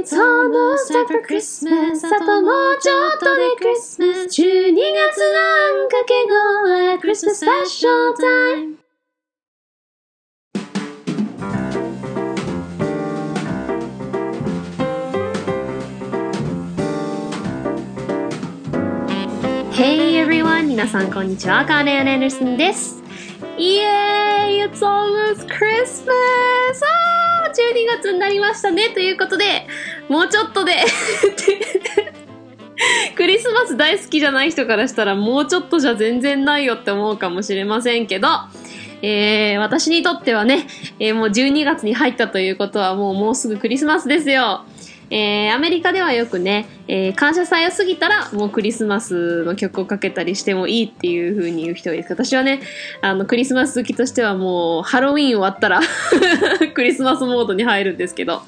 It's almost time for Christmas あともうちょっとで Christmas 12月のあんかけ後は Christmas special time Hey everyone! 皆さんこんにちは。カーレン・アンダーソンです。イエーイ !It's almost Christmas! あー !12 月になりましたねということで、もうちょっとで クリスマス大好きじゃない人からしたらもうちょっとじゃ全然ないよって思うかもしれませんけど、えー、私にとってはね、えーもう12月に入ったということはもうもうすぐクリスマスですよ。えーアメリカではよくね、えー感謝祭を過ぎたらもうクリスマスの曲をかけたりしてもいいっていう風に言う人がいるけど私はね、あの、クリスマス好きとしてはもうハロウィン終わったら クリスマスモードに入るんですけど。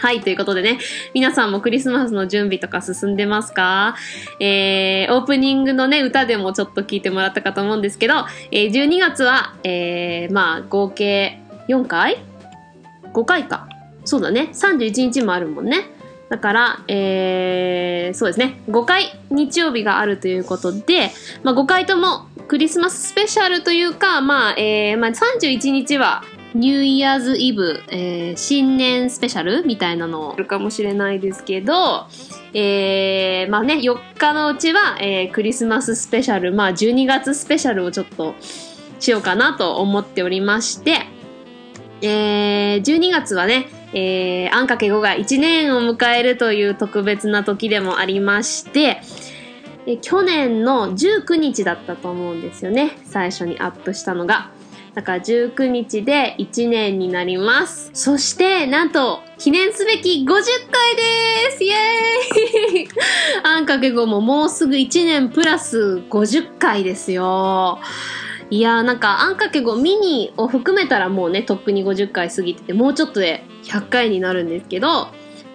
はい、ということでね、皆さんもクリスマスの準備とか進んでますか？えー、オープニングのね、歌でもちょっと聞いてもらったかと思うんですけど、えー、12月は、えー、まあ、合計4回 ?5 回か。そうだね。31日もあるもんね。だから、えー、そうですね。5回日曜日があるということで、まあ、5回ともクリスマススペシャルというか、まあ、えー、まあ、31日はニューイヤーズイブ、えー、新年スペシャルみたいなのあるかもしれないですけど、えー、まあね、4日のうちは、えー、クリスマススペシャル、まあ12月スペシャルをちょっとしようかなと思っておりまして、えー、12月はね、えー、あんかけ5が1年を迎えるという特別な時でもありまして、え去年の19日だったと思うんですよね。最初にアップしたのが。だから19日で1年になります。そして、なんと、記念すべき50回ですイエーイ あんかけ5ももうすぐ1年プラス50回ですよ。いやーなんか、あんかけ5ミニを含めたらもうね、とっくに50回過ぎてて、もうちょっとで100回になるんですけど、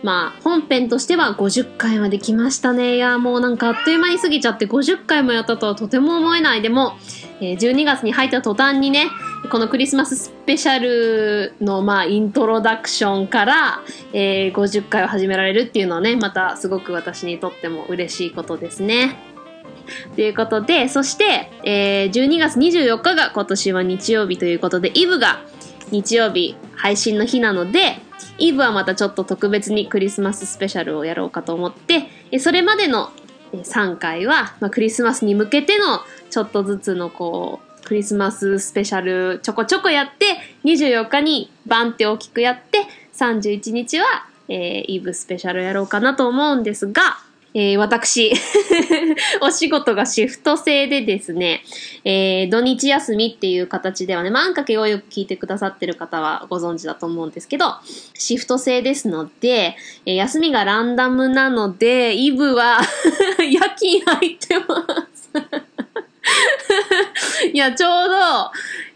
まあ、本編としては50回まで来ましたね。いやもうなんかあっという間に過ぎちゃって50回もやったとはとても思えない。でも、えー12月に入った途端にね、このクリスマススペシャルの、まあ、イントロダクションから、えー50回を始められるっていうのはね、またすごく私にとっても嬉しいことですね。ということで、そして、えー12月24日が今年は日曜日ということで、イブが日曜日配信の日なので、イブはまたちょっと特別にクリスマススペシャルをやろうかと思って、それまでの3回は、まあ、クリスマスに向けてのちょっとずつのこう、クリスマススペシャルちょこちょこやって、24日にバンって大きくやって、31日は、えーイブスペシャルやろうかなと思うんですが、えー私、お仕事がシフト制でですね、えー土日休みっていう形ではね、ま、んかけをよく聞いてくださってる方はご存知だと思うんですけど、シフト制ですので、えー休みがランダムなので、イブは 夜勤入ってます。いや、ちょうど、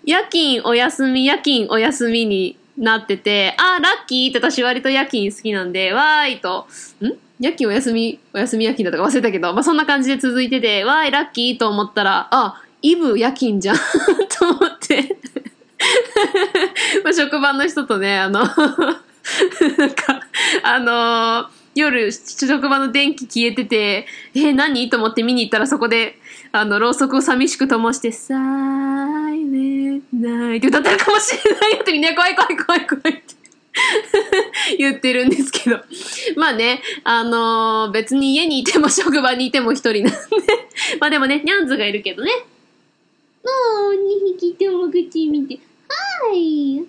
夜勤お休み、夜勤お休みになってて、あー、ラッキーって私割と夜勤好きなんで、わーいと、ん？夜勤お休み、お休み夜勤だとか忘れたけど、まあ、そんな感じで続いてて、わーい、ラッキーと思ったら、あ、イブ夜勤じゃん と思って。まあ職場の人とね、あの、なんか、あのー夜、職場の電気消えてて、え、何？と思って見に行ったらそこで、あの、ろうそくを寂しく灯して、サイレンナイって歌ってるかもしれないよってみんな怖い怖い怖い怖いって 言ってるんですけど。まあね、あのー別に家にいても職場にいても一人なんで。まあでもね、ニャンズがいるけどね。もう、2匹とも口見て、はい。はい、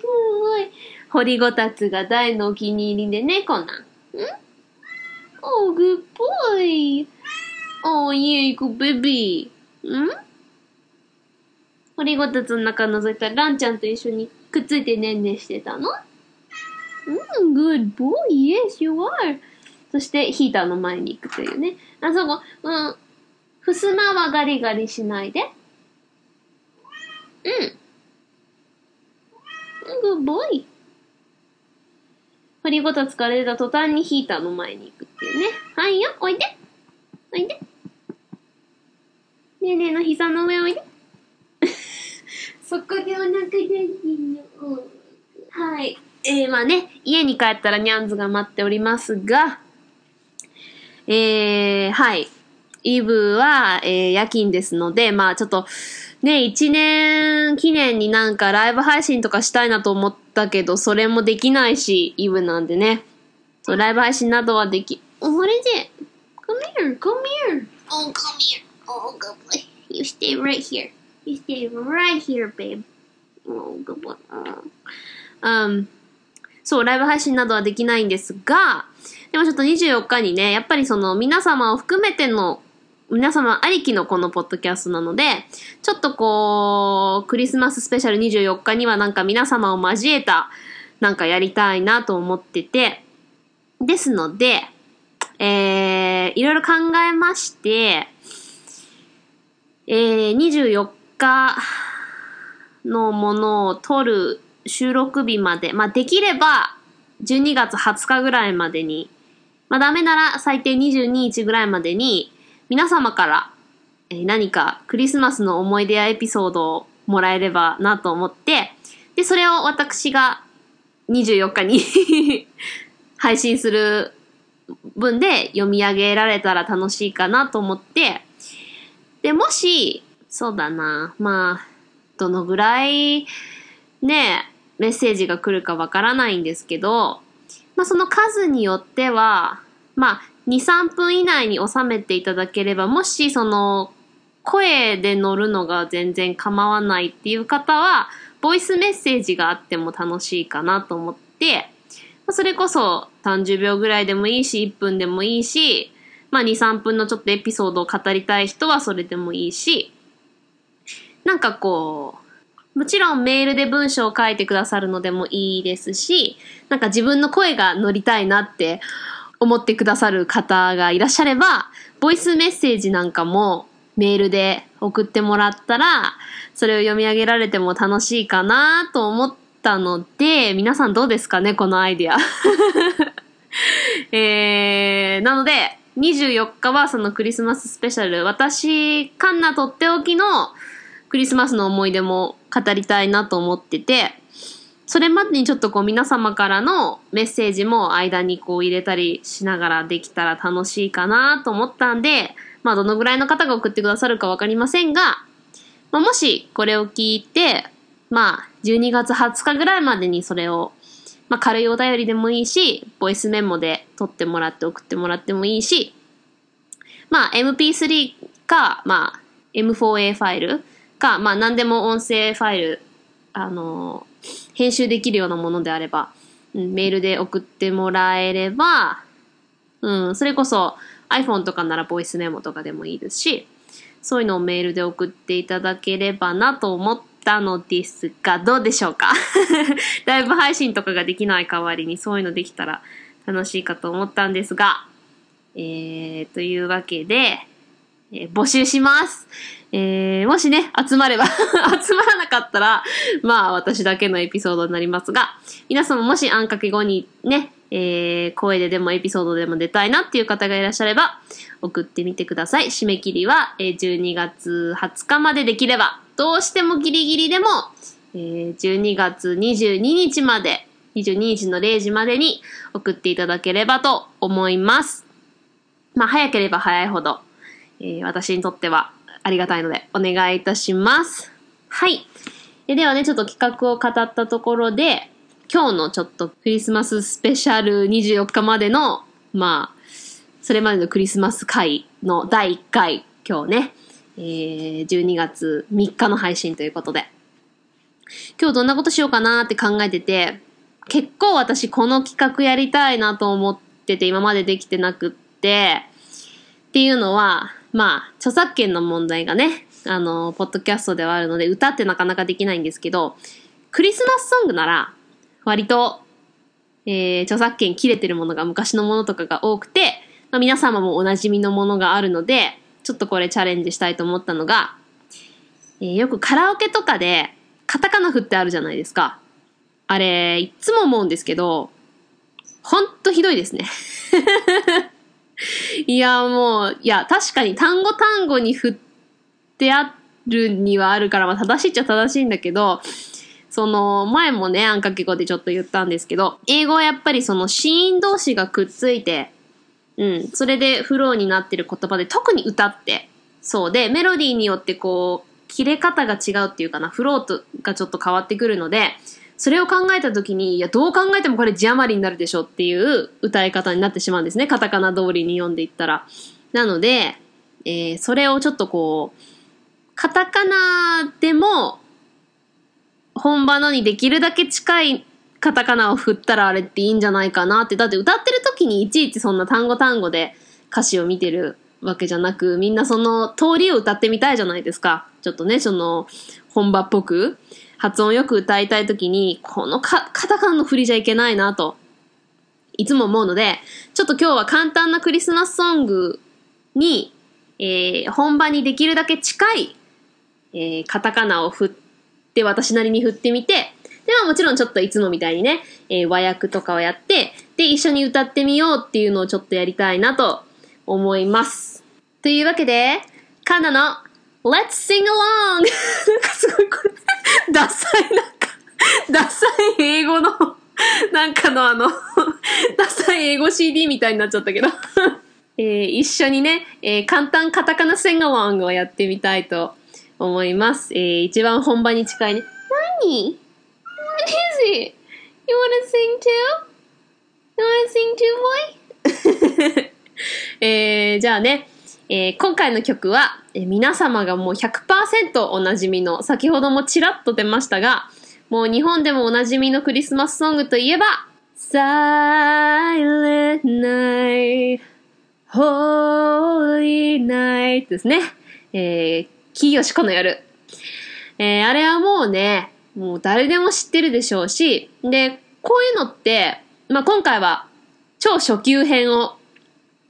すごい。掘りごたつが大のお気に入りでね、こんなん。ん？おー、グッボーイ。おー、イェイク、ベビー。ん？掘りごたつの中覗いたら、ランちゃんと一緒にくっついてねんねしてたの？うん、good boy, yes, you are. そして、ヒーターの前に行くというね。あそこ、うん。襖はガリガリしないで。うん。good boy. 掘りごたつから出た途端にヒーターの前に行くっていうね。はいよ、おいで。おいで。ねえねえの膝の上おいで。そこでお腹出してんの。はい。えー、まあね、家に帰ったらニャンズが待っておりますが、えー、はい。イブは、えー、夜勤ですので、まあちょっと、ね、一年記念になんかライブ配信とかしたいなと思ってたけど、それもできないし、イブなんでね。そう、ライブ配信などはでき、What is it? Come here, come here. Oh, come here. Oh, good boy. You stay right here. You stay right here, babe. Oh, good boy. Um, そう、ライブ配信などはできないんですが、でもちょっと24日にね、やっぱりその皆様を含めての、皆様ありきのこのポッドキャストなので、ちょっとこう、クリスマススペシャル24日にはなんか皆様を交えた、なんかやりたいなと思ってて、ですので、えー、いろいろ考えまして、えー、24日のものを撮る収録日まで、まあ、できれば12月20日ぐらいまでに、まあ、ダメなら最低22日ぐらいまでに、皆様から、何かクリスマスの思い出やエピソードをもらえればなと思って、で、それを私が24日に 配信する分で読み上げられたら楽しいかなと思って、で、もし、そうだな、まあ、どのぐらい、ね、メッセージが来るかわからないんですけど、まあその数によっては、まあ、2、3分以内に収めていただければ、もしその、声で乗るのが全然構わないっていう方は、ボイスメッセージがあっても楽しいかなと思って、それこそ30秒ぐらいでもいいし、1分でもいいし、まあ2、3分のちょっとエピソードを語りたい人はそれでもいいし、なんかこう、もちろんメールで文章を書いてくださるのでもいいですし、なんか自分の声が乗りたいなって思ってくださる方がいらっしゃれば、ボイスメッセージなんかもメールで送ってもらったら、それを読み上げられても楽しいかなと思ったので、皆さんどうですかね、このアイディア。えー、なので、24日はそのクリスマススペシャル、私、カンナとっておきのクリスマスの思い出も語りたいなと思ってて、それまでにちょっとこう皆様からのメッセージも間にこう入れたりしながらできたら楽しいかなと思ったんで、まあどのぐらいの方が送ってくださるかわかりませんが、まあ、もしこれを聞いて、まあ12月20日ぐらいまでにそれを、まあ軽いお便りでもいいし、ボイスメモで撮ってもらって送ってもらってもいいし、まあ MP3 か、まあ M4A ファイルか、まあ何でも音声ファイル、あのー編集できるようなものであれば、うんメールで送ってもらえれば、うん、それこそ iPhone とかならボイスメモとかでもいいですし、そういうのをメールで送っていただければなと思ったのですが、どうでしょうか？ライブ配信とかができない代わりにそういうのできたら楽しいかと思ったんですが、えー、というわけで、えー募集します。えー、もしね、集まれば、集まらなかったら、まあ私だけのエピソードになりますが、皆様もしあんかけ後にね、えー、声ででもエピソードでも出たいなっていう方がいらっしゃれば、送ってみてください。締め切りは、えー12月20日までできれば、どうしてもギリギリでも、えー12月22日まで、22日の0時までに送っていただければと思います。まあ早ければ早いほど、えー私にとってはありがたいのでお願いいたします。はい。えではね、ちょっと企画を語ったところで、今日のちょっとクリスマススペシャル24日までの、まあ、それまでのクリスマス会の第1回、今日ね、えー、12月3日の配信ということで、今日どんなことしようかなって考えてて、結構私この企画やりたいなと思ってて今までできてなくって、っていうのは、まあ、著作権の問題がね、あの、ポッドキャストではあるので、歌ってなかなかできないんですけど、クリスマスソングなら、割と、えー、著作権切れてるものが昔のものとかが多くて、まあ、皆様もおなじみのものがあるので、ちょっとこれチャレンジしたいと思ったのが、えーよくカラオケとかで、カタカナ振ってあるじゃないですか。あれ、いつも思うんですけど、ほんとひどいですね。いや、もう、いや、確かに単語単語に振ってあるにはあるから、まあ正しいっちゃ正しいんだけど、その、前もね、あんかけ語でちょっと言ったんですけど、英語はやっぱりその、子音同士がくっついて、うん、それでフローになってる言葉で、特に歌って、そうで、メロディーによってこう、切れ方が違うっていうかな、フロートがちょっと変わってくるので、それを考えたときに、いや、どう考えてもこれ字余りになるでしょっていう歌い方になってしまうんですね。カタカナ通りに読んでいったら。なので、えーそれをちょっとこう、カタカナでも、本場のにできるだけ近いカタカナを振ったらあれっていいんじゃないかなって。だって歌ってる時にいちいちそんな単語単語で歌詞を見てるわけじゃなく、みんなその通りを歌ってみたいじゃないですか。ちょっとね、その本場っぽく発音よく歌いたい時に、このカタカナの振りじゃいけないなと。いつも思うので、ちょっと今日は簡単なクリスマスソングに、えー本場にできるだけ近い、えーカタカナを振って、私なりに振ってみて、で、まあもちろんちょっといつもみたいにね、えー和訳とかをやって、で、一緒に歌ってみようっていうのをちょっとやりたいなと思います。というわけで、カナの Let's Sing Along! なんかすごいこれ、ダサいなんか、ダサい英語の、なんかのあの、ダサい英語 CD みたいになっちゃったけど。えー一緒にね、えー簡単カタカナ Sing Along をやってみたいと思います。えー一番本場に近いね。何？What is it? You wanna sing too? You wanna sing too, boy? えーじゃあね、えー今回の曲は、えー皆様がもう100%おなじみの、先ほどもちらっと出ましたが、もう日本でもおなじみのクリスマスソングといえば、Silent Night, Holy Night ですね。えー、キヨシコの夜。えーあれはもうね、もう誰でも知ってるでしょうし、で、こういうのって、まあ、今回は超初級編を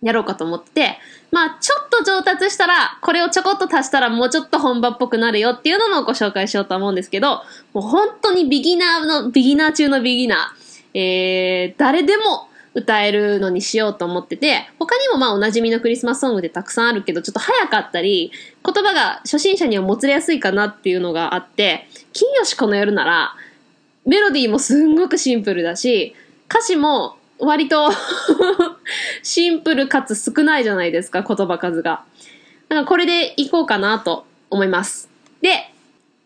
やろうかと思って、まあ、ちょっと上達したら、これをちょこっと足したらもうちょっと本場っぽくなるよっていうのもご紹介しようと思うんですけど、もう本当にビギナーの、ビギナー中のビギナー、えー、誰でも歌えるのにしようと思ってて、他にもまあおなじみのクリスマスソングでたくさんあるけど、ちょっと早かったり、言葉が初心者にはもつれやすいかなっていうのがあって、金よしこの夜なら、メロディーもすんごくシンプルだし、歌詞も割と シンプルかつ少ないじゃないですか、言葉数が。だかこれでいこうかなと思います。で、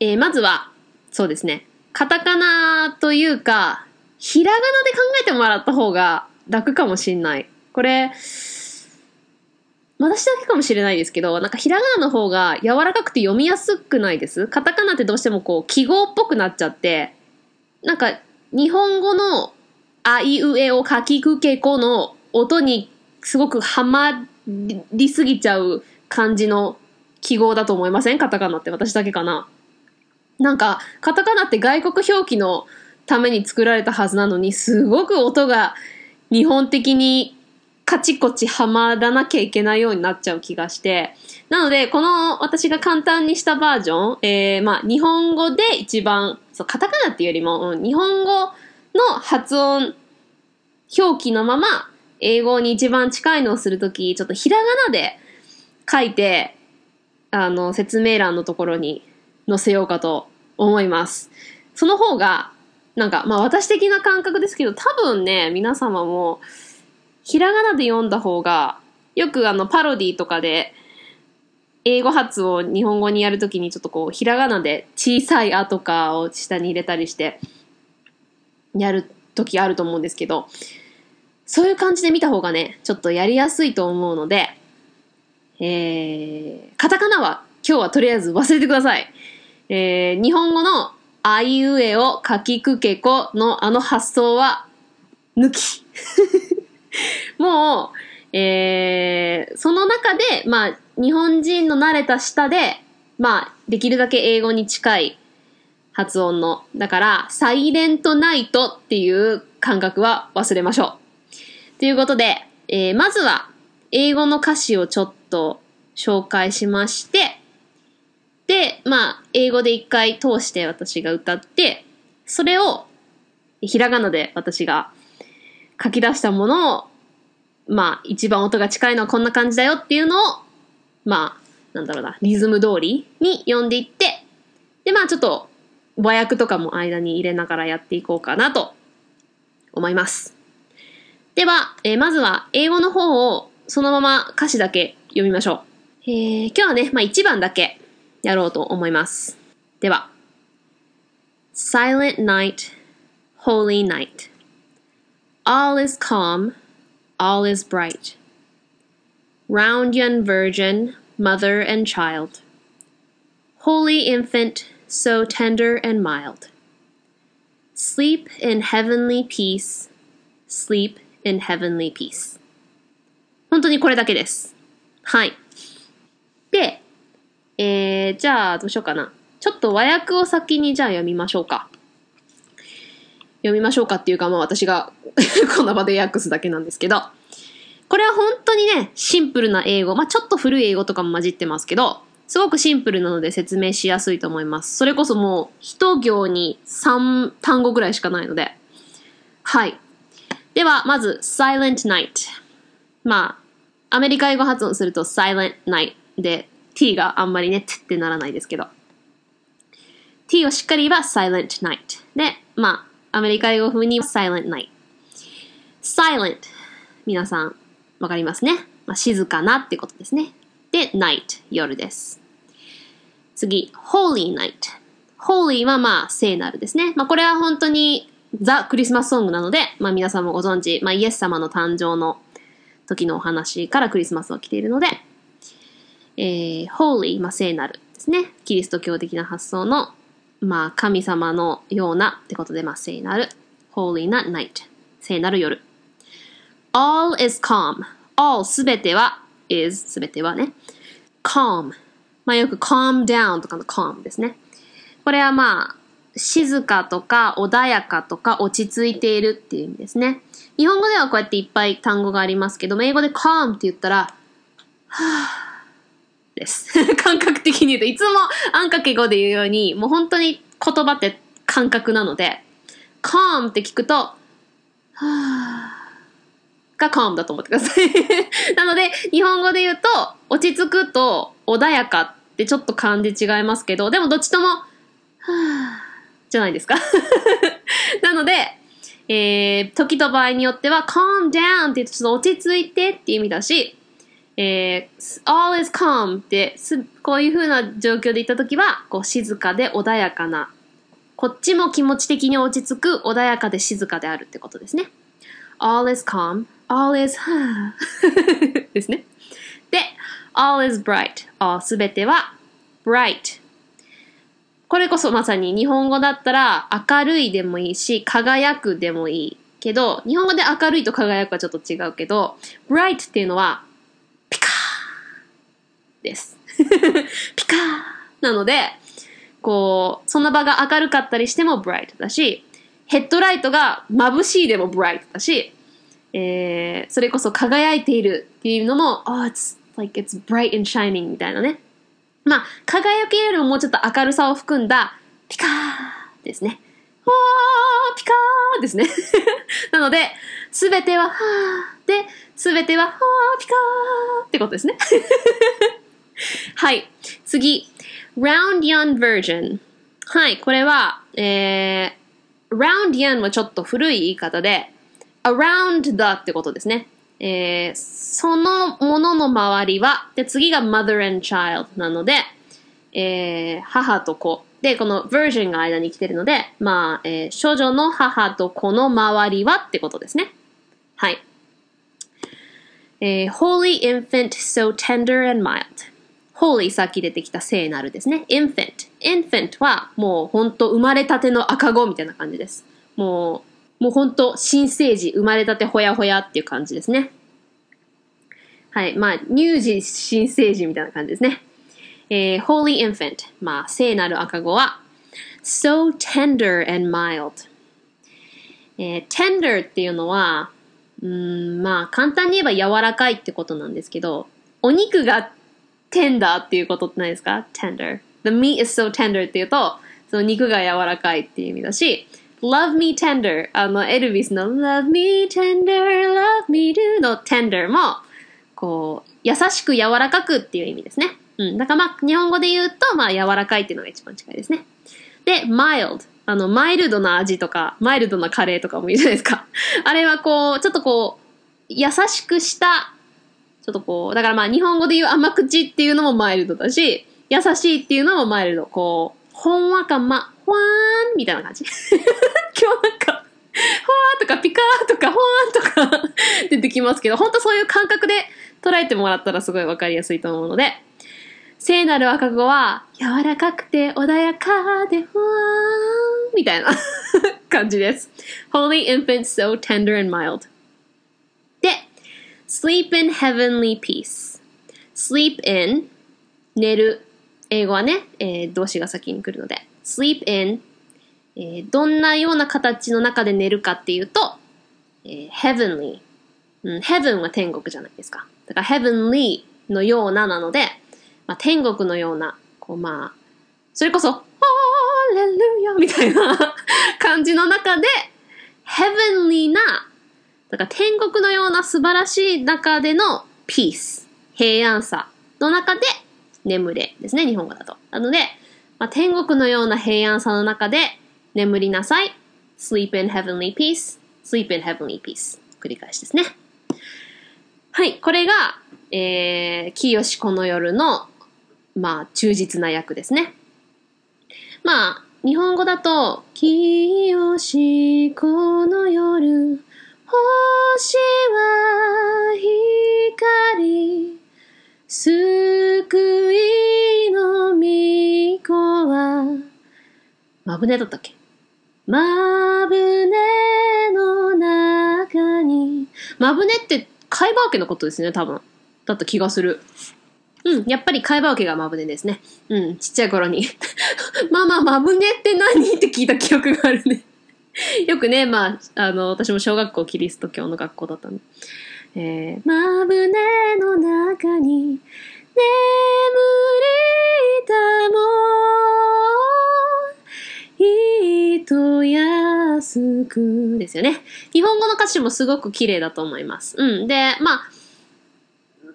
えーまずは、そうですね、カタカナというか、ひらがなで考えてもらった方が楽かもしんない。これ、私だけかもしれないですけど、なんかひらがなの方が柔らかくて読みやすくないです？カタカナってどうしてもこう記号っぽくなっちゃって、なんか日本語のあいうえを書きくけこの音にすごくはまりすぎちゃう感じの記号だと思いません？カタカナって私だけかな。なんか、カタカナって外国表記のために作られたはずなのに、すごく音が日本的にカチコチはまらなきゃいけないようになっちゃう気がして。なので、この私が簡単にしたバージョン、えー、まあ、日本語で一番、そう、カタカナっていうよりも、うん日本語の発音、表記のまま、英語に一番近いのをするとき、ちょっとひらがなで書いて、あの、説明欄のところに載せようかと思います。その方が、なんか、まあ私的な感覚ですけど、多分ね、皆様も、ひらがなで読んだ方が、よくあの、パロディとかで、英語発を日本語にやるときにちょっとこう、ひらがなで小さい「あ」とかを下に入れたりして、やるときあると思うんですけど、そういう感じで見た方がね、ちょっとやりやすいと思うので、えー、カタカナは今日はとりあえず忘れてください。えー、日本語のあいうえをかきくけこのあの発想は抜き。もう、えー、その中で、まあ、日本人の慣れた舌で、まあ、できるだけ英語に近い発音の。だから、サイレントナイトっていう感覚は忘れましょう。ということで、えーまずは、英語の歌詞をちょっと紹介しまして、で、まあ、英語で一回通して私が歌って、それを、ひらがなで私が書き出したものを、まあ、一番音が近いのはこんな感じだよっていうのを、まあ、なんだろうな、リズム通りに読んでいって、で、まあ、ちょっと、和訳とかも間に入れながらやっていこうかなと思います。では、えーまずは英語の方をそのまま歌詞だけ読みましょう。えー今日はね、まあ1番だけやろうと思います。では。Silent night, holy night. All is calm, all is bright. Round young virgin, mother and child. Holy infant, so tender and mild. Sleep in heavenly peace, sleep in heavenly peace. 本当にこれだけです。はい。で、えー、じゃあどうしようかな。ちょっと和訳を先にじゃあ読みましょうか。読みましょうかっていうか、まあ私が この場で訳すだけなんですけど、これは本当にね、シンプルな英語、まあちょっと古い英語とかも混じってますけど、すごくシンプルなので説明しやすいと思います。それこそもう一行に3単語ぐらいしかないので。はい。では、まず、silent night。まあ、アメリカ英語発音すると silent night で、t があんまりね、t ってならないですけど。t をしっかり言えば silent night。で、まあ、アメリカ英語風に silent night。silent。皆さん、わかりますね。まあ、静かなってことですね。で、night。夜です。次、holy night。holy はまあ、聖なるですね。まあ、これは本当にザ・クリスマスソングなので、まあ皆さんもご存知、まあイエス様の誕生の時のお話からクリスマスは来ているので、えー、holy、まあ聖なるですね。キリスト教的な発想の、まあ神様のようなってことで、まあ聖なる。holy な night。聖なる夜。all is calm. all すべては is すべてはね。calm。まあよく calm down とかの calm ですね。これはまあ、静かとか穏やかとか落ち着いているっていう意味ですね。日本語ではこうやっていっぱい単語がありますけども、英語で calm って言ったら、はぁです。感覚的に言うと、いつもあんかけ語で言うように、もう本当に言葉って感覚なので、calm って聞くと、はぁが calm だと思ってください。なので、日本語で言うと、落ち着くと穏やかってちょっと感じ違いますけど、でもどっちとも、はぁじゃないですか。なので、えー、時と場合によっては calm down って言うとちょっと落ち着いてっていう意味だし、えー、all is calm ってすこういう風な状況で言った時はこう静かで穏やかなこっちも気持ち的に落ち着く穏やかで静かであるってことですね。all is calm, all is ですね。All is bright, all すべては bright これこそまさに日本語だったら明るいでもいいし輝くでもいいけど日本語で明るいと輝くはちょっと違うけど bright っていうのはピカーです。ピカーなのでこうその場が明るかったりしても bright だしヘッドライトが眩しいでも bright だし、えー、それこそ輝いているっていうのも oh it's like it's bright and shining みたいなねまあ、輝きよりももうちょっと明るさを含んだ、ピカーですね。わー、ピカーですね。なので、すべては、はーで、すべては、はー、ピカーってことですね。はい。次。round young version。はい。これは、えー、round young はちょっと古い言い方で、around the ってことですね。えー、そのものの周りは、で、次が mother and child なので、えー、母と子。で、この version が間に来てるので、まあ、えー、少女の母と子の周りはってことですね。はい。えー、holy infant so tender and mild. holy さっき出てきた聖なるですね。infant。infant はもうほんと生まれたての赤子みたいな感じです。もう、もうほんと新生児、生まれたてほやほやっていう感じですね。はい。まあ、乳児、新生児みたいな感じですね。えー、holy infant。まあ、聖なる赤子は、so tender and mild。えー、tender っていうのは、うん、まあ、簡単に言えば柔らかいってことなんですけど、お肉が tender っていうことってないですか ?tender。The meat is so tender っていうと、その肉が柔らかいっていう意味だし、love me tender あの、エルビスの love me tender, love me do の tender も、こう、優しく柔らかくっていう意味ですね。うん。だからまあ、日本語で言うと、まあ、柔らかいっていうのが一番近いですね。で、mild。あの、マイルドな味とか、マイルドなカレーとかもいいじゃないですか。あれはこう、ちょっとこう、優しくした、ちょっとこう、だからまあ日本語で言う甘口っていうのもマイルドだし、優しいっていうのもマイルド。こう、ほんわかま、ほわーんみたいな感じ。今日なんか、ほわーとかピカーとかほわーんとか出てきますけど、本当そういう感覚で捉えてもらったらすごいわかりやすいと思うので、聖なる赤子は柔らかくて穏やかでふわーんみたいな 感じです。Holy infant so tender and mild. で、sleep in heavenly peace. sleep in 寝る。英語はね、えー動詞が先に来るので。Sleep in えーどんなような形の中で寝るかっていうと、えー heavenly、うん。heaven は天国じゃないですか。だから heavenly のようななので、まあ、天国のような、こうまあ、それこそ、ハレルヤみたいな 感じの中で、heavenly な、だから天国のような素晴らしい中での peace、平安さの中で眠れですね、日本語だと。なので、まあ、天国のような平安さの中で眠りなさい。sleep in heavenly peace, sleep in heavenly peace. 繰り返しですね。はい、これが、えー、清この夜の、まあ、忠実な役ですね。まあ、日本語だと、清この夜、星は光、救いの御子は、マブネだったっけ？マブネの中に、マブネって貝羽桶のことですね、多分。だった気がする。うん、やっぱり貝羽桶がマブネですね。うん、ちっちゃい頃に。ママ、マブネって何？って聞いた記憶があるね。よくね、まあ、あの、私も小学校キリスト教の学校だったんで。えー、マブネの中に眠りたもいと安くですよね。日本語の歌詞もすごく綺麗だと思います。うん。で、まあ、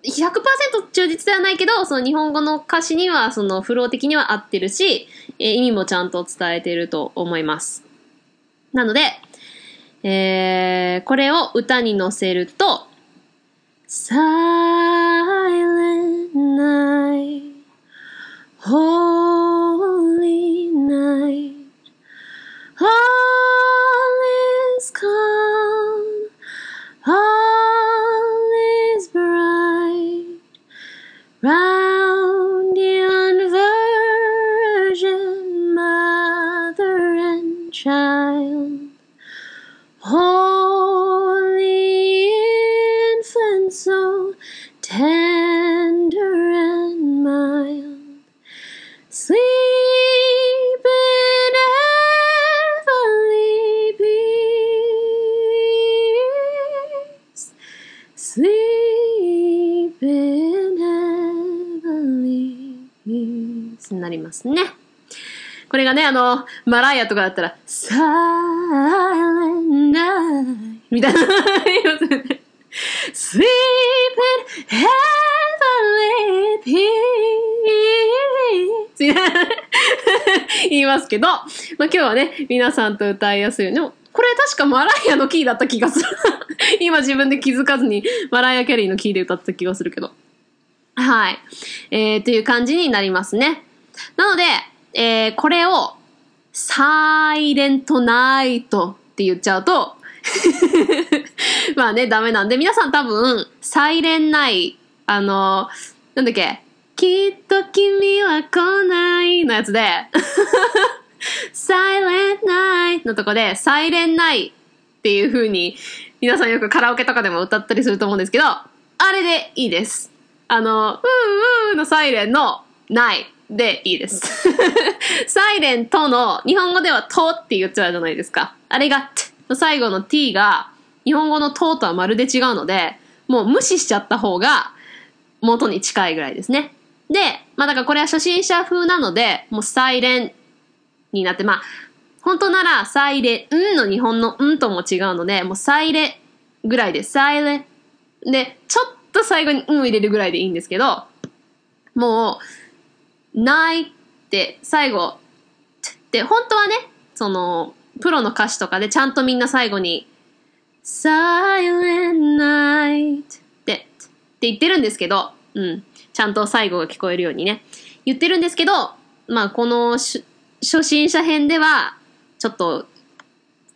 100%忠実ではないけど、その日本語の歌詞には、そのフロー的には合ってるし、えー意味もちゃんと伝えてると思います。なので、えー、これを歌に乗せると、Silent night, holy night, all がね、あの、マライアとかだったら、silent night みたいな言いますよね。sleep in heavenly peace 言いますけど、まあ、今日はね、皆さんと歌いやすいように。でも、これ確かマライアのキーだった気がする。今自分で気づかずにマライア・キャリーのキーで歌った気がするけど。はい。えー、という感じになりますね。なので、えー、これを、サイレントナイトって言っちゃうと、まあね、ダメなんで、皆さん多分、サイレンナイ、あの、なんだっけ、きっと君は来ないのやつで、サイレンナイのとこで、サイレンナイっていう風に、皆さんよくカラオケとかでも歌ったりすると思うんですけど、あれでいいです。あの、うーうーのサイレンのないでいいです。サイレントの、日本語ではとって言っちゃうじゃないですか。あれが、最後の t が、日本語のととはまるで違うので、もう無視しちゃった方が元に近いぐらいですね。で、まあだからこれは初心者風なので、もうサイレンになって、まあ、本当ならサイレンの日本のんとも違うので、もうサイレぐらいです、サイレで、ちょっと最後にうんを入れるぐらいでいいんですけど、もう、ないって最後、で、本当はね、その、プロの歌詞とかでちゃんとみんな最後に、Silent Night って、って言ってるんですけど、うん。ちゃんと最後が聞こえるようにね。言ってるんですけど、まあ、この初心者編では、ちょっと、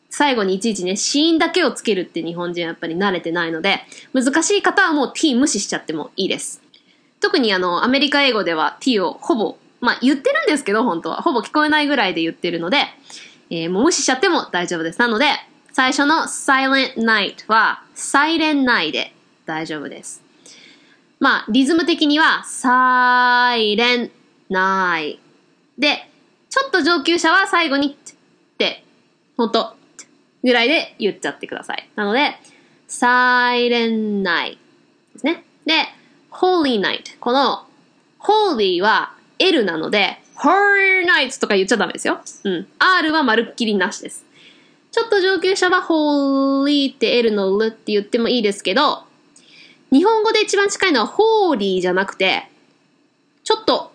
最後にいちいちね、シーンだけをつけるって日本人はやっぱり慣れてないので、難しい方はもう t 無視しちゃってもいいです。特にあの、アメリカ英語では t をほぼ、まあ言ってるんですけど、本当は。ほぼ聞こえないぐらいで言ってるので、えーもう無視しちゃっても大丈夫です。なので、最初の silent night は silent night で大丈夫です。まあ、リズム的には silent night で、ちょっと上級者は最後にって、ほんと、ぐらいで言っちゃってください。なので、silent night ですね。で、holy night。この holy は L なので、holy night とか言っちゃダメですよ。うん。R はまるっきりなしです。ちょっと上級者は holy って L の L って言ってもいいですけど、日本語で一番近いのは holy じゃなくて、ちょっと、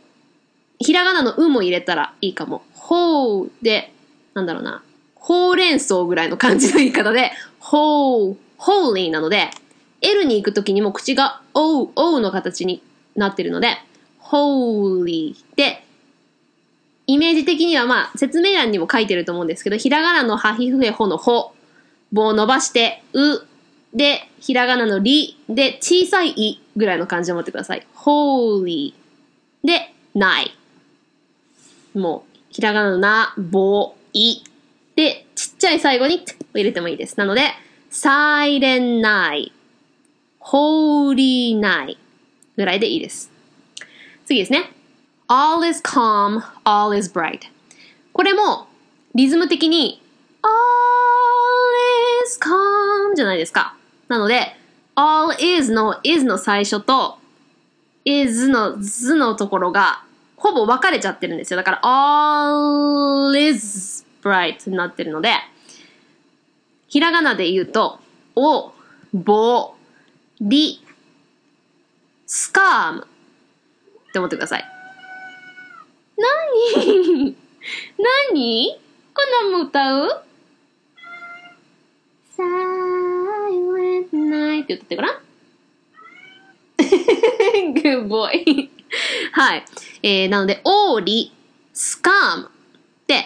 ひらがなのうも入れたらいいかも。ほうで、なんだろうな。ほうれん草ぐらいの感じの言い方で、ほう、holy なので、L に行くときにも口が O、O の形になってるので、holy で、イメージ的にはまあ、説明欄にも書いてると思うんですけど、ひらがなのはひふへほのほ、棒を伸ばして、う、で、ひらがなのり、で、小さいいぐらいの感じで持ってください。holy で、ない。もう、ひらがなのな、ぼ、い。で、ちっちゃい最後に、入れてもいいです。なので、サイレンナイ silent night, holy night ぐらいでいいです。次ですね。all is calm, all is bright. これも、リズム的に、all is calm じゃないですか。なので、all is の is の最初と、is の z のところが、ほぼ分かれちゃってるんですよ。だから、all is bright になってるので、ひらがなで言うと、お、ぼ、り、スカームって思ってください。なになにこんなんも歌う ?silent night って歌ってごらん Good boy. はい。えー、なので、オーリ、スカーム。で、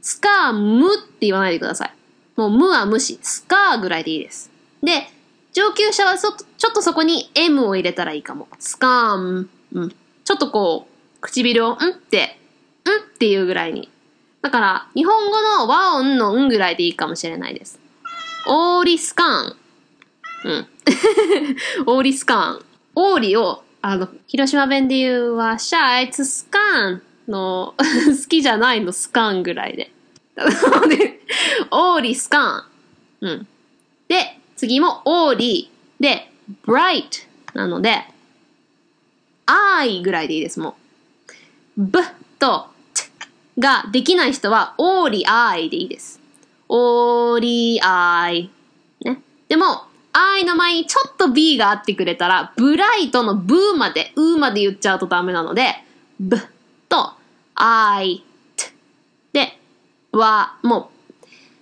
スカームって言わないでください。もう、無は無視。スカーぐらいでいいです。で、上級者はそ、ちょっとそこに M を入れたらいいかも。スカーム。うん。ちょっとこう、唇を、んって、んっていうぐらいに。だから、日本語の和音のんぐらいでいいかもしれないです。オーリスカーン。うん。オーリスカーン。オーリを、あの、広島弁で言うは、シャーイツスカーンの、好きじゃないのスカーンぐらい。で、オーリスカーン。うん。次もオーリで、bright なので、I ぐらいでいいです、もう。b と t ができない人は、オーリ I でいいです。オーリ I。ね。でも、I の前にちょっと B があってくれたら、ブライトのブーまで、うーまで言っちゃうとダメなので、b と I、t で、は、もう、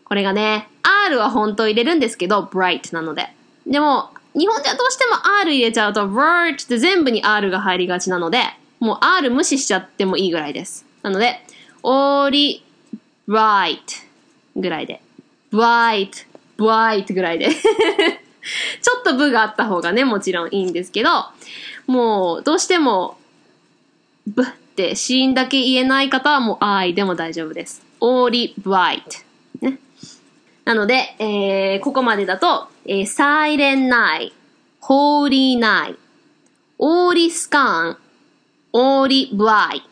これがね、R は本当入れるんですけど、bright なので。でも、日本ではどうしても R 入れちゃうと、bright って全部に R が入りがちなので、もう R 無視しちゃってもいいぐらいです。なので、おり、bright ぐらいで。bright, bright ぐらいで。ちょっと部があった方がね、もちろんいいんですけど、もう、どうしても、ブってシーンだけ言えない方はもう I でも大丈夫です。only bright。なので、えー、ここまでだと、えー、サイレンナイ、ホーリーナイ、オーリスカン、オーリブアイ。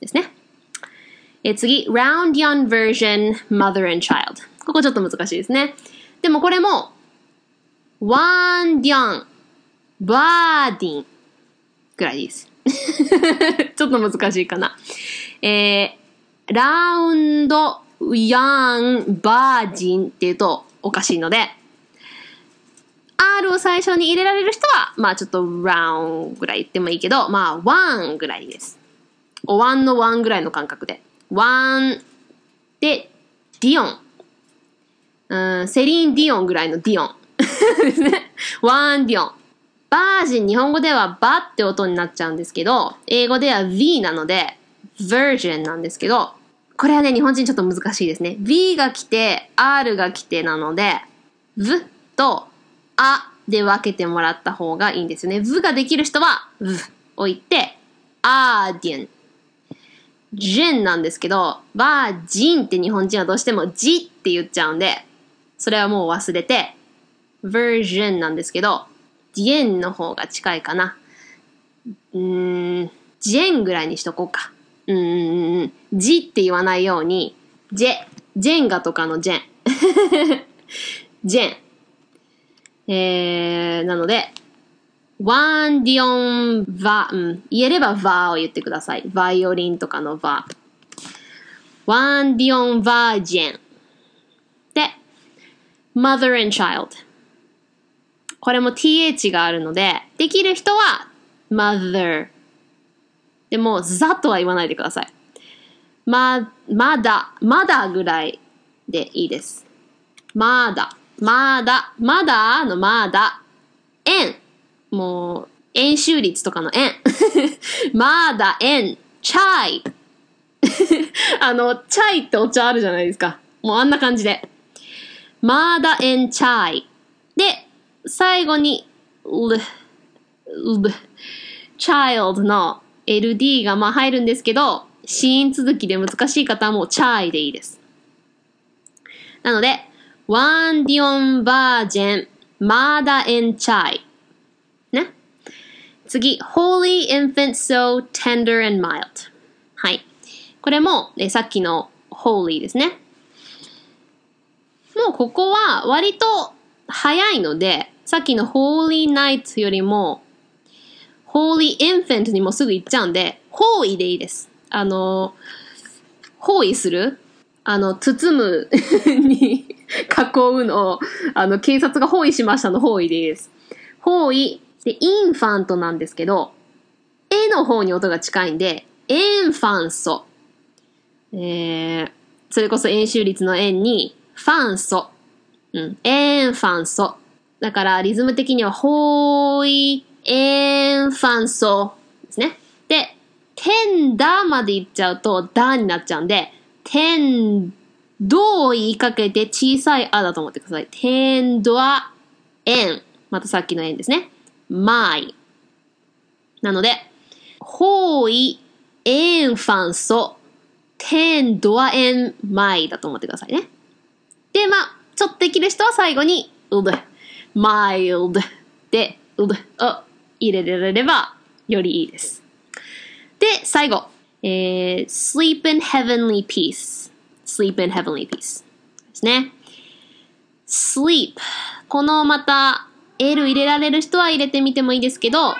ですね。えー、次、ラウンディアンバージョン、マザーアチャイド。ここちょっと難しいですね。でもこれも、ワンディアン、バーディン。ぐらいです。ちょっと難しいかな。えー、ラウンド、ヤン、バージンっていうとおかしいので、R を最初に入れられる人は、まあちょっと round ぐらい言ってもいいけど、まあ one ぐらいです。おワンのワンぐらいの感覚で。one, で、ディオン。うん、セリーン・ディオンぐらいのディオン。ですね。ワン・ディオン。バージン、日本語ではバって音になっちゃうんですけど、英語では V なので、virgin なんですけど、これはね、日本人ちょっと難しいですね。V が来て、R が来てなので、V とあで分けてもらった方がいいんですよね。V ができる人は V を言って、アーディン。ジェンなんですけど、バージンって日本人はどうしてもジって言っちゃうんで、それはもう忘れて、version なんですけど、ディエンの方が近いかな。うーん、ジェンぐらいにしとこうか。うんうんうんうん。ジって言わないように、ジェ、ジェンガとかのジェン。ジェン。えー、なので、ワンディオンヴァ、うん、言えればヴァを言ってください。バイオリンとかのヴァ。ワンディオンヴァージェン。で、mother and child。これも th があるので、できる人は mother。でも、ざとは言わないでください。ま、まだ、まだぐらいでいいです。まだ、まだ、まだのまだ、円。もう、円周率とかの円。まだ円、チャイ。あの、チャイってお茶あるじゃないですか。もうあんな感じで。まだ円チャイ。で、最後に、l, l, child の ld がまあ入るんですけど、子音続きで難しい方はもうチャイでいいです。なので、ワンディオンバージェン、マーダエンチャイ。ね。次、holy infant so tender and mild。はい。これも、えさっきの holy ですね。もうここは割と早いので、さっきの holy night よりも、holy infant にもすぐ行っちゃうんで、包囲でいいです。あの、包囲する？あの、包む に囲うのを、あの、警察が包囲しましたの包囲でいいです。包囲。で、インファントなんですけど、絵の方に音が近いんで、エンファンソ。えー、それこそ円周率の円に、ファンソ。うん、エンファンソ。だから、リズム的には、ほーい、エンファンソですね。で、テンダまでいっちゃうと、ダになっちゃうんで、テンドを言いかけて小さいあだと思ってください。テンドア、エン。またさっきの円ですね。マイ。なので、ホーイ、エンファンソ、テンドアエンマイだと思ってくださいね。で、まあ、ちょっとできる人は最後に、うぶ、マイルドで、うぶを入れられればよりいいです。で、最後。えー、sleep in heavenly peace. sleep in heavenly peace. ですね。sleep. このまた、L 入れられる人は入れてみてもいいですけど、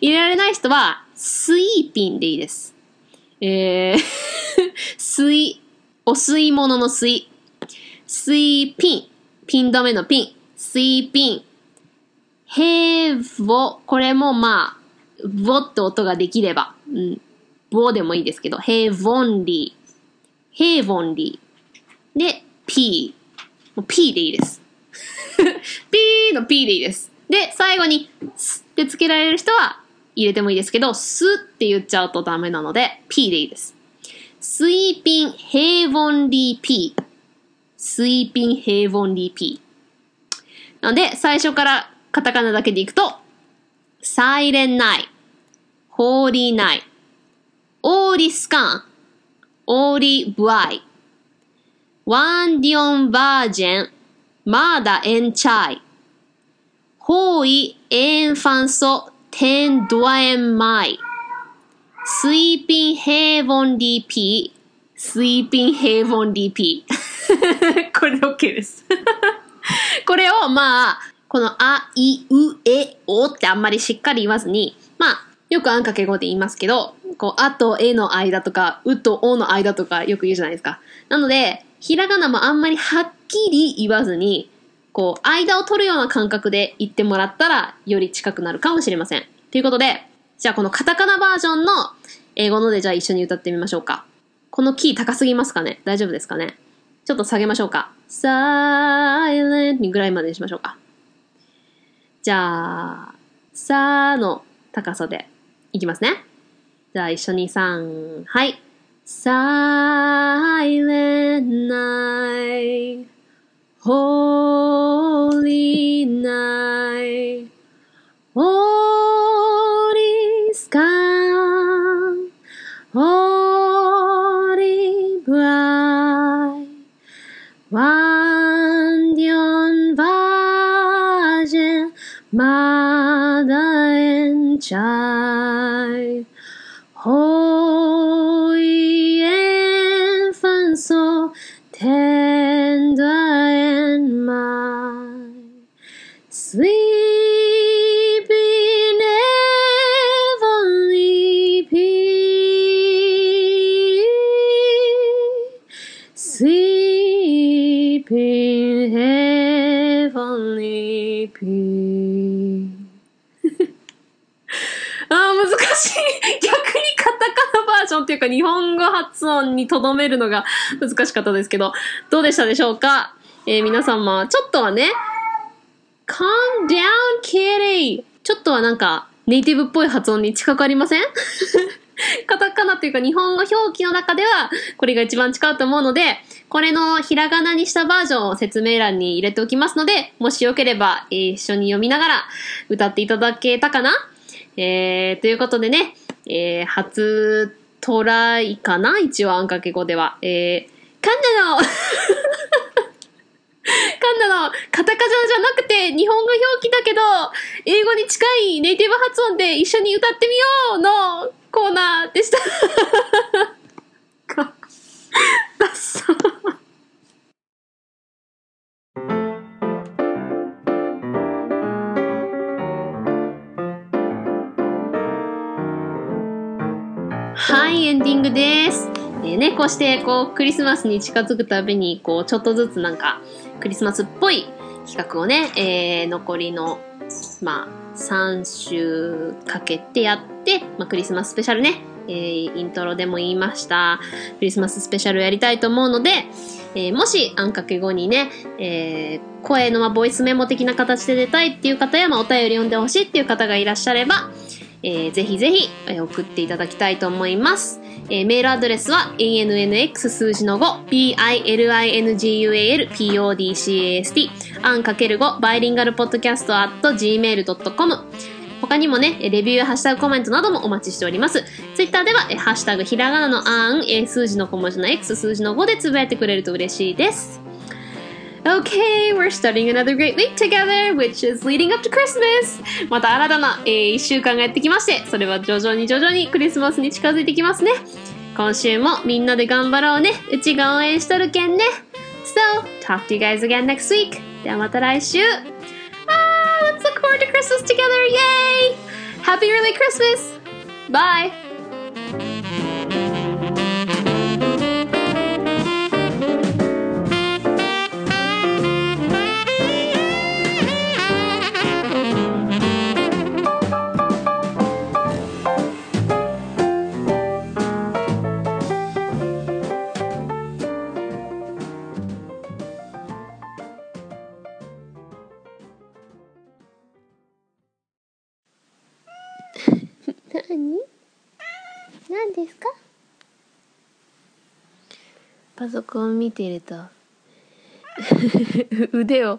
入れられない人は、sleeping でいいです。えー、水、お吸い物の水。水ピン。ピン止めのピン。水ピン。へーぼ。これもまあ、ぼって音ができれば。うん。ぼでもいいですけど。へーぼんり。へーぼんり。で、ピー。ピーでいいです。ピーのピーでいいです。で、最後に、スってつけられる人は入れてもいいですけど、スって言っちゃうとダメなので、ピーでいいです。Sleep in heavenly peace。Sleep in heavenly peace。なので、最初からカタカナだけでいくと、 Silent night、holy night、all is calm、all is bright、round yon virgin、mother and child、holy infant so tender and mild、Sleep in heavenly peace、sleep in heavenly peace。これで OK です。これをまあ、このあ、い、う、え、おってあんまりしっかり言わずに、まあ、よくあんかけ語で言いますけど、こう、あとえの間とか、うとおの間とかよく言うじゃないですか。なので、ひらがなもあんまりはっきり言わずに、こう、間を取るような感覚で言ってもらったら、より近くなるかもしれません。ということで、じゃあこのカタカナバージョンの英語のでじゃあ一緒に歌ってみましょうか。このキー高すぎますかね？大丈夫ですかね？ちょっと下げましょうか。silent にぐらいまでにしましょうか。じゃあ、さーの高さでいきますね。じゃあ一緒にさん、はい。silent night, holy night, oh, Child, Holy infant, so tender and mild, sleep 発音にとどめるのが難しかったですけど、どうでしたでしょうか？えー皆様、ちょっとはね、calm down, kitty! ちょっとはなんか、ネイティブっぽい発音に近くありません？カタカナっていうか日本語表記の中ではこれが一番近いと思うので、これのひらがなにしたバージョンを説明欄に入れておきますので、もしよければ、え一緒に読みながら歌っていただけたかな？えー、ということでね、えー、初トライかな？一応あんかけ語では。えー、カンナの カンナのカタカナじゃなくて日本語表記だけど、英語に近いネイティブ発音で一緒に歌ってみようのコーナーでした。か、ダッサはい、エンディングです。えね、こうして、こう、クリスマスに近づくたびに、こう、ちょっとずつなんか、クリスマスっぽい企画をね、えー残りの、まあ、3週かけてやって、まあ、クリスマススペシャルね、えーイントロでも言いました、クリスマススペシャルやりたいと思うので、えーもし、あんかけ後にね、えー声のまあボイスメモ的な形で出たいっていう方や、まあ、お便り読んでほしいっていう方がいらっしゃれば、えーぜひぜひ、えー送っていただきたいと思います。えーメールアドレスは annx 数字の5 bilingualpodcast アンかける5バイリンガルポッドキャスト at gmail.com 他にもね、レビュー、ハッシュタグコメントなどもお待ちしております。ツイッターでは、ハッシュタグひらがなのあん、数字の小文字の x 数字の5でつぶやいてくれると嬉しいです。Okay, we're starting another great week together, which is leading up to Christmas! また新たな、えー、1週間がやってきまして、それは徐々に徐々にクリスマスに近づいてきますね。今週もみんなで頑張ろうね。うちが応援しとるけんね。So, talk to you guys again next week. ではまた来週。Ah, let's look forward to Christmas together! Yay! Happy early Christmas! Bye! パソコン見てると。腕を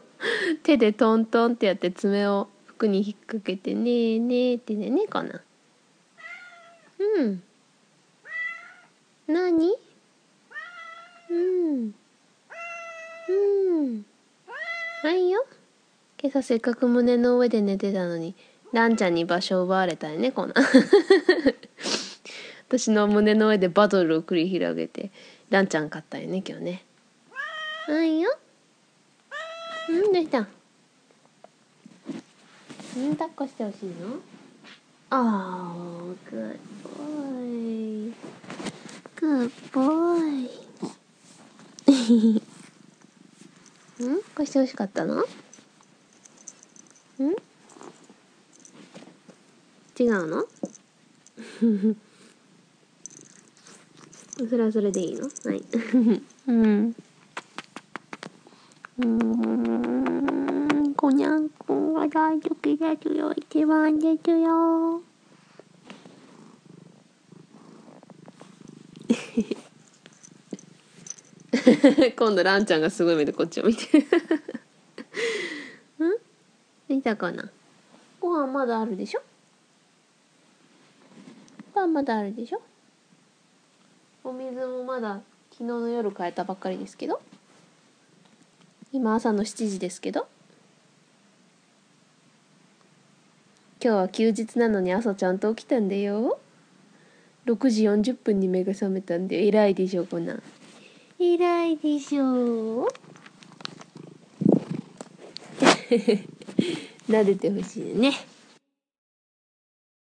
手でトントンってやって爪を服に引っ掛けてねえねえってね猫な。うん。何？うん。うん。はいよ。今朝せっかく胸の上で寝てたのにランちゃんに場所を奪われたよねこんな。私の胸の上でバトルを繰り広げて。ランちゃん勝ったよね今日ね。はいよ。うんどうした？うん抱っこしてほしいの？ああ good boy good boy ん？こうしてほしかったの？ん？違うの？それはそれでいいの？はい。うん。うーん、こにゃんくんは大好きですよ。一番ですよ。今度ランちゃんがすごい目でこっちを見て。るん？見たかな？ご飯まだあるでしょ？ご飯まだあるでしょ？お水もまだ昨日の夜変えたばっかりですけど今朝の7時ですけど今日は休日なのに朝ちゃんと起きたんだよ。6時40分に目が覚めたんで偉いでしょこんなん偉いでしょう。撫でてほしいね